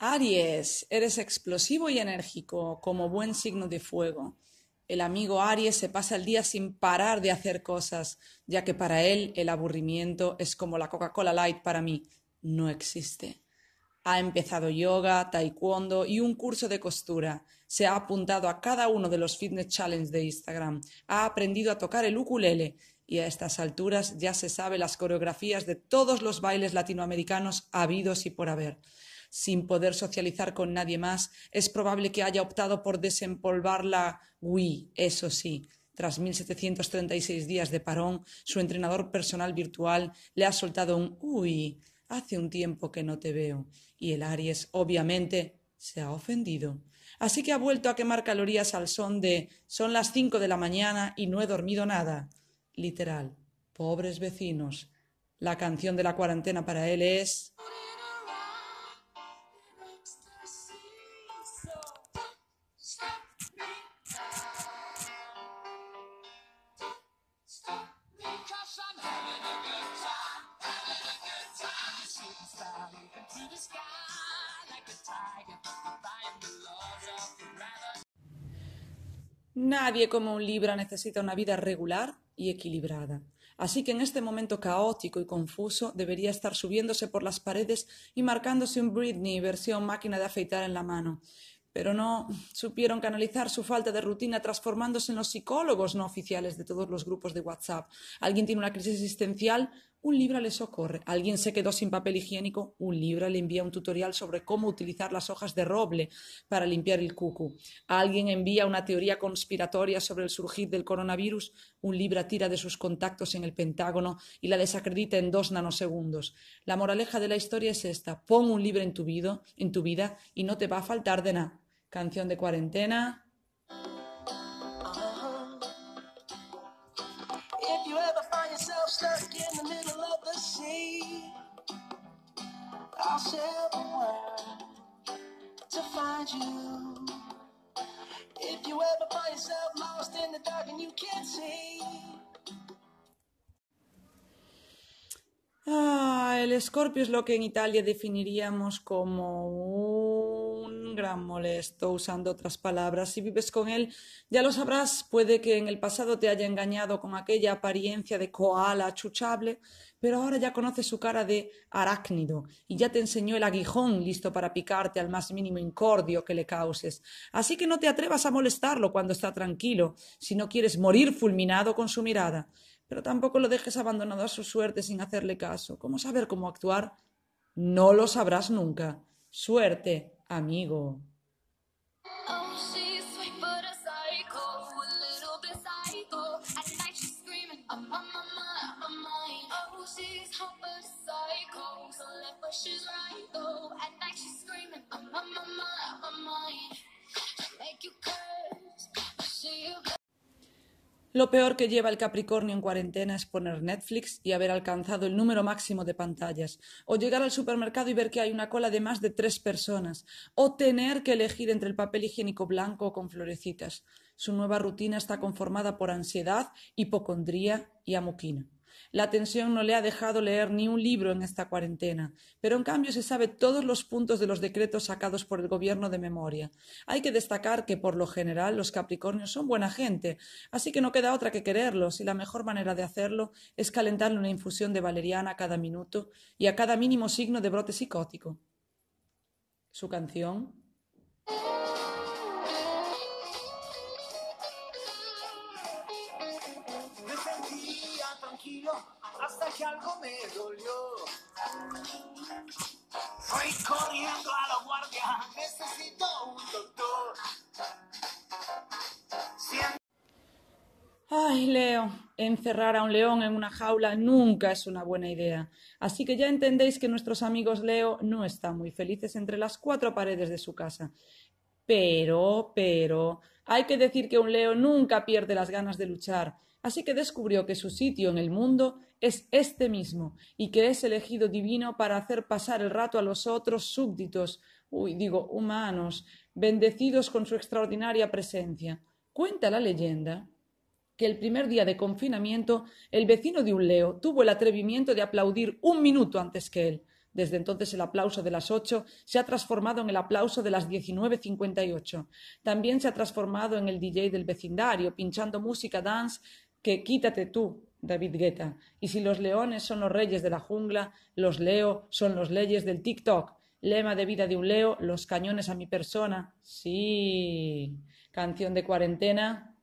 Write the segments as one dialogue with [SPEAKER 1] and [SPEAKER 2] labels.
[SPEAKER 1] Aries, eres explosivo y enérgico, como buen signo de fuego. El amigo Aries se pasa el día sin parar de hacer cosas, ya que para él el aburrimiento es como la Coca-Cola Light para mí, no existe. Ha empezado yoga, taekwondo y un curso de costura. Se ha apuntado a cada uno de los fitness challenge de Instagram. Ha aprendido a tocar el ukulele y a estas alturas ya se sabe las coreografías de todos los bailes latinoamericanos habidos y por haber sin poder socializar con nadie más, es probable que haya optado por desempolvar la Wii, eso sí. Tras 1736 días de parón, su entrenador personal virtual le ha soltado un Uy, hace un tiempo que no te veo. Y el Aries, obviamente, se ha ofendido. Así que ha vuelto a quemar calorías al son de son las cinco de la mañana y no he dormido nada. Literal. Pobres vecinos. La canción de la cuarentena para él es. Nadie como un Libra necesita una vida regular y equilibrada. Así que en este momento caótico y confuso debería estar subiéndose por las paredes y marcándose un Britney versión máquina de afeitar en la mano pero no supieron canalizar su falta de rutina transformándose en los psicólogos no oficiales de todos los grupos de WhatsApp. Alguien tiene una crisis existencial, un Libra le socorre. Alguien se quedó sin papel higiénico, un Libra le envía un tutorial sobre cómo utilizar las hojas de roble para limpiar el cucu. Alguien envía una teoría conspiratoria sobre el surgir del coronavirus, un Libra tira de sus contactos en el Pentágono y la desacredita en dos nanosegundos. La moraleja de la historia es esta: pon un Libra en tu vida, en tu vida y no te va a faltar de nada. Canción de cuarentena. If you ever find yourself lost in the dark and you can't see. Ah, el escorpio es lo que en Italia definiríamos como un gran molesto, usando otras palabras. Si vives con él, ya lo sabrás, puede que en el pasado te haya engañado con aquella apariencia de koala chuchable, pero ahora ya conoces su cara de arácnido y ya te enseñó el aguijón listo para picarte al más mínimo incordio que le causes. Así que no te atrevas a molestarlo cuando está tranquilo, si no quieres morir fulminado con su mirada pero tampoco lo dejes abandonado a su suerte sin hacerle caso. ¿Cómo saber cómo actuar? No lo sabrás nunca. Suerte, amigo. Lo peor que lleva el Capricornio en cuarentena es poner Netflix y haber alcanzado el número máximo de pantallas, o llegar al supermercado y ver que hay una cola de más de tres personas, o tener que elegir entre el papel higiénico blanco o con florecitas. Su nueva rutina está conformada por ansiedad, hipocondría y amuquina. La tensión no le ha dejado leer ni un libro en esta cuarentena, pero en cambio se sabe todos los puntos de los decretos sacados por el gobierno de memoria. Hay que destacar que por lo general los Capricornios son buena gente, así que no queda otra que quererlos y la mejor manera de hacerlo es calentarle una infusión de valeriana a cada minuto y a cada mínimo signo de brote psicótico. Su canción hasta que algo me dolió. Fui corriendo a la guardia, necesito un doctor. Ay, Leo, encerrar a un león en una jaula nunca es una buena idea. Así que ya entendéis que nuestros amigos Leo no están muy felices entre las cuatro paredes de su casa. Pero, pero, hay que decir que un Leo nunca pierde las ganas de luchar Así que descubrió que su sitio en el mundo es este mismo y que es elegido divino para hacer pasar el rato a los otros súbditos, uy, digo, humanos, bendecidos con su extraordinaria presencia. Cuenta la leyenda que el primer día de confinamiento el vecino de un leo tuvo el atrevimiento de aplaudir un minuto antes que él. Desde entonces el aplauso de las ocho se ha transformado en el aplauso de las 19.58. También se ha transformado en el DJ del vecindario, pinchando música dance que quítate tú, David Guetta. Y si los leones son los reyes de la jungla, los Leo son los leyes del TikTok. Lema de vida de un Leo, los cañones a mi persona. Sí. Canción de cuarentena.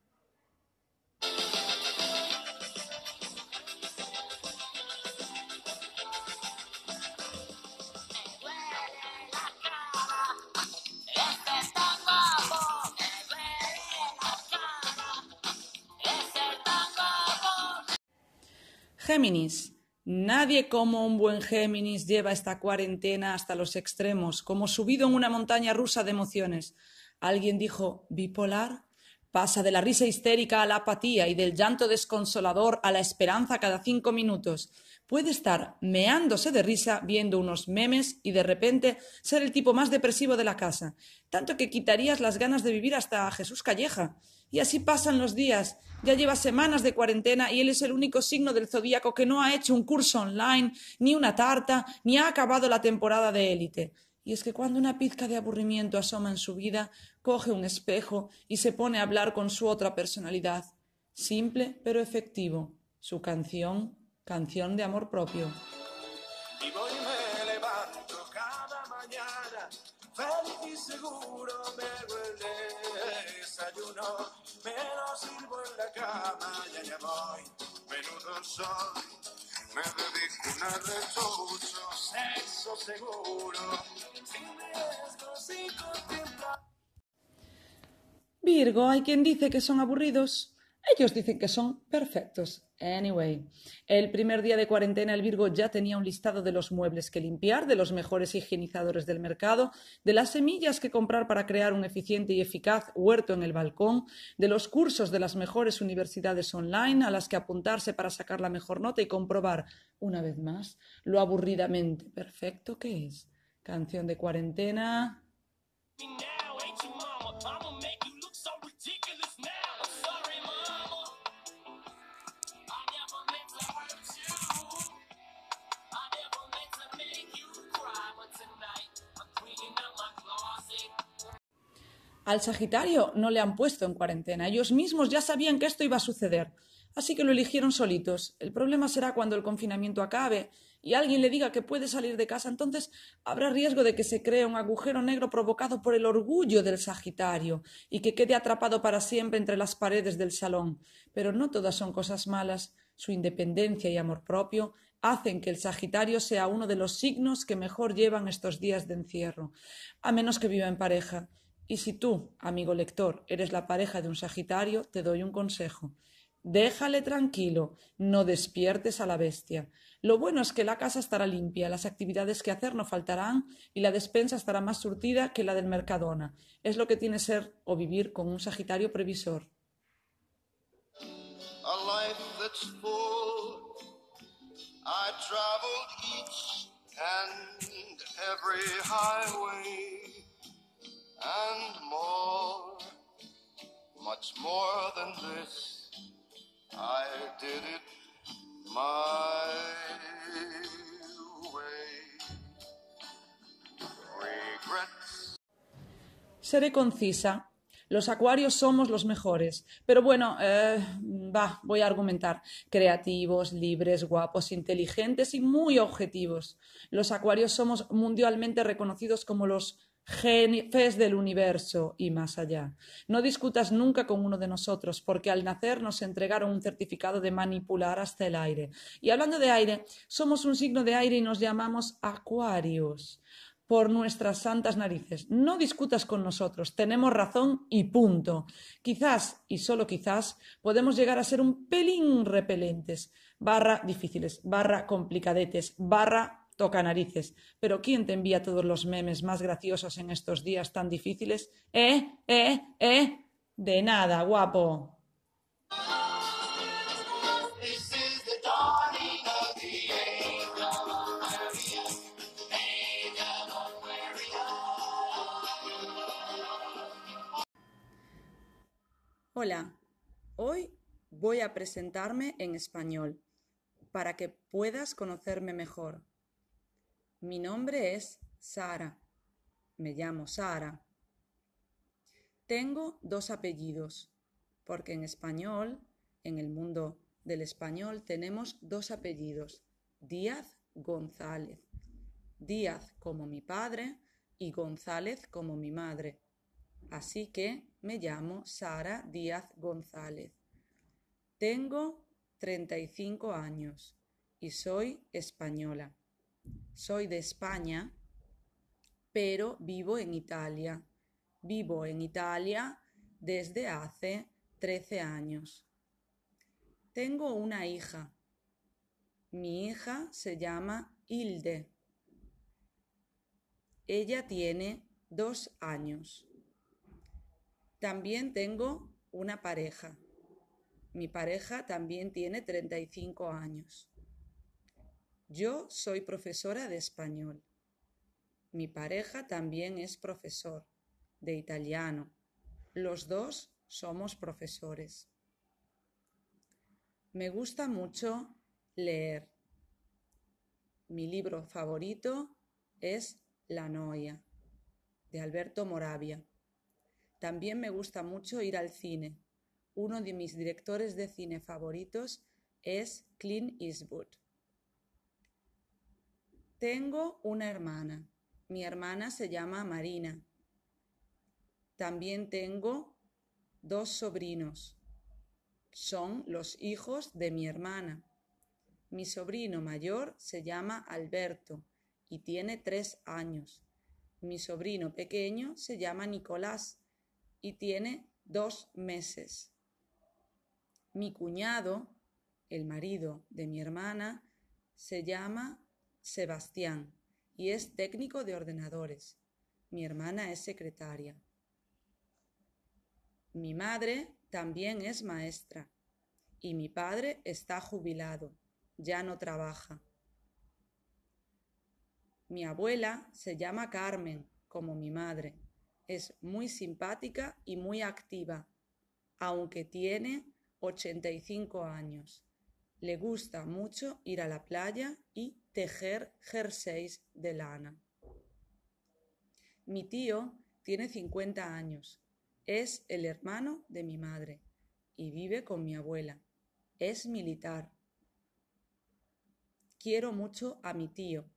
[SPEAKER 1] Géminis. Nadie como un buen Géminis lleva esta cuarentena hasta los extremos, como subido en una montaña rusa de emociones. Alguien dijo bipolar. Pasa de la risa histérica a la apatía y del llanto desconsolador a la esperanza cada cinco minutos. Puede estar meándose de risa viendo unos memes y de repente ser el tipo más depresivo de la casa, tanto que quitarías las ganas de vivir hasta Jesús Calleja. Y así pasan los días. Ya lleva semanas de cuarentena y él es el único signo del zodíaco que no ha hecho un curso online, ni una tarta, ni ha acabado la temporada de élite. Y es que cuando una pizca de aburrimiento asoma en su vida, coge un espejo y se pone a hablar con su otra personalidad. Simple pero efectivo. Su canción, canción de amor propio.
[SPEAKER 2] Desayuno, me lo sirvo en la cama y allá voy, menudo soy, me dedico una rechucho, sexo seguro.
[SPEAKER 1] Virgo, hay quien dice que son aburridos. Ellos dicen que son perfectos. Anyway, el primer día de cuarentena el Virgo ya tenía un listado de los muebles que limpiar, de los mejores higienizadores del mercado, de las semillas que comprar para crear un eficiente y eficaz huerto en el balcón, de los cursos de las mejores universidades online a las que apuntarse para sacar la mejor nota y comprobar, una vez más, lo aburridamente perfecto que es. Canción de cuarentena. Al Sagitario no le han puesto en cuarentena. Ellos mismos ya sabían que esto iba a suceder. Así que lo eligieron solitos. El problema será cuando el confinamiento acabe y alguien le diga que puede salir de casa. Entonces habrá riesgo de que se cree un agujero negro provocado por el orgullo del Sagitario y que quede atrapado para siempre entre las paredes del salón. Pero no todas son cosas malas. Su independencia y amor propio hacen que el Sagitario sea uno de los signos que mejor llevan estos días de encierro, a menos que viva en pareja. Y si tú, amigo lector, eres la pareja de un Sagitario, te doy un consejo. Déjale tranquilo, no despiertes a la bestia. Lo bueno es que la casa estará limpia, las actividades que hacer no faltarán y la despensa estará más surtida que la del Mercadona. Es lo que tiene ser o vivir con un Sagitario previsor.
[SPEAKER 2] And more, much more than this. I did it. Regrets.
[SPEAKER 1] Seré concisa. Los acuarios somos los mejores. Pero bueno, eh, va, voy a argumentar. Creativos, libres, guapos, inteligentes y muy objetivos. Los acuarios somos mundialmente reconocidos como los jefes del universo y más allá. No discutas nunca con uno de nosotros, porque al nacer nos entregaron un certificado de manipular hasta el aire. Y hablando de aire, somos un signo de aire y nos llamamos acuarios por nuestras santas narices. No discutas con nosotros, tenemos razón y punto. Quizás, y solo quizás, podemos llegar a ser un pelín repelentes, barra difíciles, barra complicadetes, barra toca narices. Pero ¿quién te envía todos los memes más graciosos en estos días tan difíciles? ¿Eh? ¿Eh? ¿Eh? De nada, guapo. Hola, hoy voy a presentarme en español para que puedas conocerme mejor. Mi nombre es Sara. Me llamo Sara. Tengo dos apellidos, porque en español, en el mundo del español, tenemos dos apellidos, Díaz González. Díaz como mi padre y González como mi madre. Así que me llamo Sara Díaz González. Tengo 35 años y soy española. Soy de España, pero vivo en Italia. Vivo en Italia desde hace 13 años. Tengo una hija. Mi hija se llama Hilde. Ella tiene dos años. También tengo una pareja. Mi pareja también tiene 35 años. Yo soy profesora de español. Mi pareja también es profesor de italiano. Los dos somos profesores. Me gusta mucho leer. Mi libro favorito es La Noia, de Alberto Moravia. También me gusta mucho ir al cine. Uno de mis directores de cine favoritos es Clint Eastwood. Tengo una hermana. Mi hermana se llama Marina. También tengo dos sobrinos. Son los hijos de mi hermana. Mi sobrino mayor se llama Alberto y tiene tres años. Mi sobrino pequeño se llama Nicolás y tiene dos meses. Mi cuñado, el marido de mi hermana, se llama Sebastián y es técnico de ordenadores. Mi hermana es secretaria. Mi madre también es maestra y mi padre está jubilado, ya no trabaja. Mi abuela se llama Carmen, como mi madre. Es muy simpática y muy activa, aunque tiene 85 años. Le gusta mucho ir a la playa y tejer jerseys de lana. Mi tío tiene 50 años. Es el hermano de mi madre y vive con mi abuela. Es militar. Quiero mucho a mi tío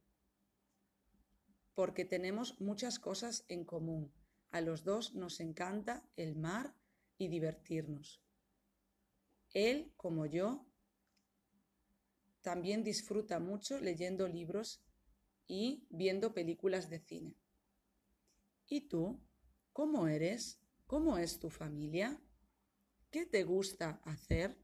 [SPEAKER 1] porque tenemos muchas cosas en común. A los dos nos encanta el mar y divertirnos. Él, como yo, también disfruta mucho leyendo libros y viendo películas de cine. ¿Y tú? ¿Cómo eres? ¿Cómo es tu familia? ¿Qué te gusta hacer?